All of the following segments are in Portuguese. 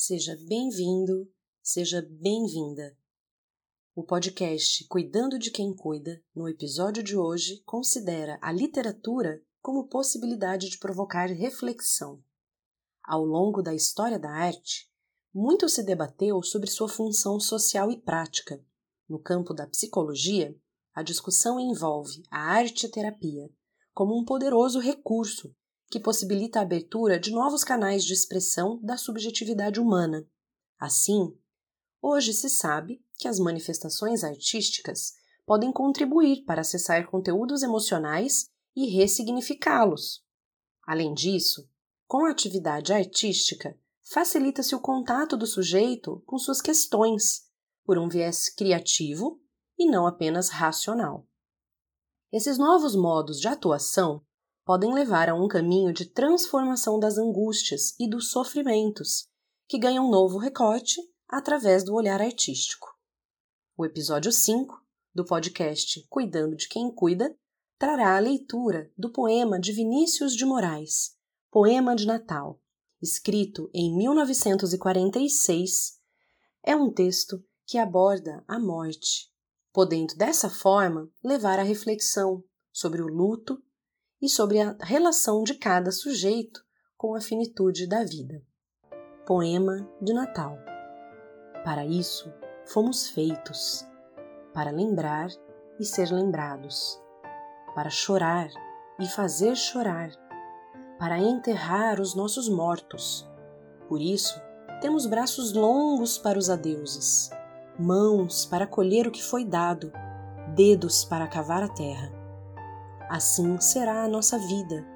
Seja bem-vindo, seja bem-vinda. O podcast Cuidando de Quem Cuida, no episódio de hoje, considera a literatura como possibilidade de provocar reflexão. Ao longo da história da arte, muito se debateu sobre sua função social e prática. No campo da psicologia, a discussão envolve a arte-terapia como um poderoso recurso que possibilita a abertura de novos canais de expressão da subjetividade humana. Assim, hoje se sabe que as manifestações artísticas podem contribuir para acessar conteúdos emocionais e ressignificá-los. Além disso, com a atividade artística, facilita-se o contato do sujeito com suas questões, por um viés criativo e não apenas racional. Esses novos modos de atuação podem levar a um caminho de transformação das angústias e dos sofrimentos, que ganham um novo recorte através do olhar artístico. O episódio 5 do podcast Cuidando de Quem Cuida trará a leitura do poema de Vinícius de Moraes, Poema de Natal, escrito em 1946. É um texto que aborda a morte, podendo dessa forma levar à reflexão sobre o luto e sobre a relação de cada sujeito com a finitude da vida. Poema de Natal. Para isso fomos feitos, para lembrar e ser lembrados, para chorar e fazer chorar, para enterrar os nossos mortos. Por isso, temos braços longos para os adeuses, mãos para colher o que foi dado, dedos para cavar a terra. Assim será a nossa vida.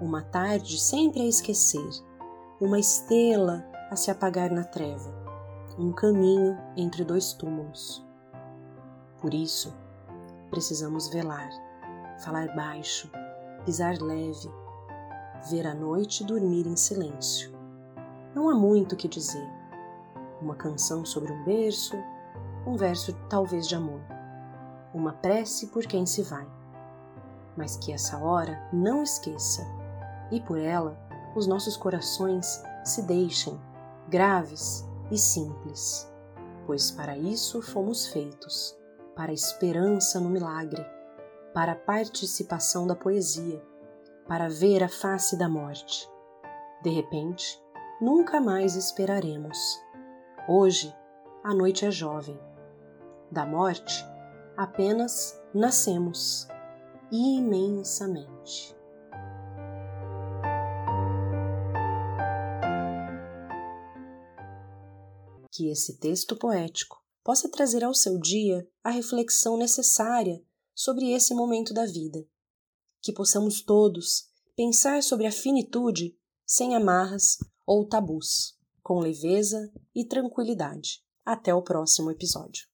Uma tarde sempre a esquecer, uma estrela a se apagar na treva, um caminho entre dois túmulos. Por isso, precisamos velar, falar baixo, pisar leve, ver a noite dormir em silêncio. Não há muito o que dizer. Uma canção sobre um berço, um verso talvez de amor, uma prece por quem se vai mas que essa hora não esqueça, e por ela os nossos corações se deixem graves e simples, pois para isso fomos feitos para a esperança no milagre, para a participação da poesia, para ver a face da morte. De repente, nunca mais esperaremos. Hoje, a noite é jovem. Da morte, apenas nascemos imensamente. Que esse texto poético possa trazer ao seu dia a reflexão necessária sobre esse momento da vida. Que possamos todos pensar sobre a finitude sem amarras ou tabus, com leveza e tranquilidade. Até o próximo episódio.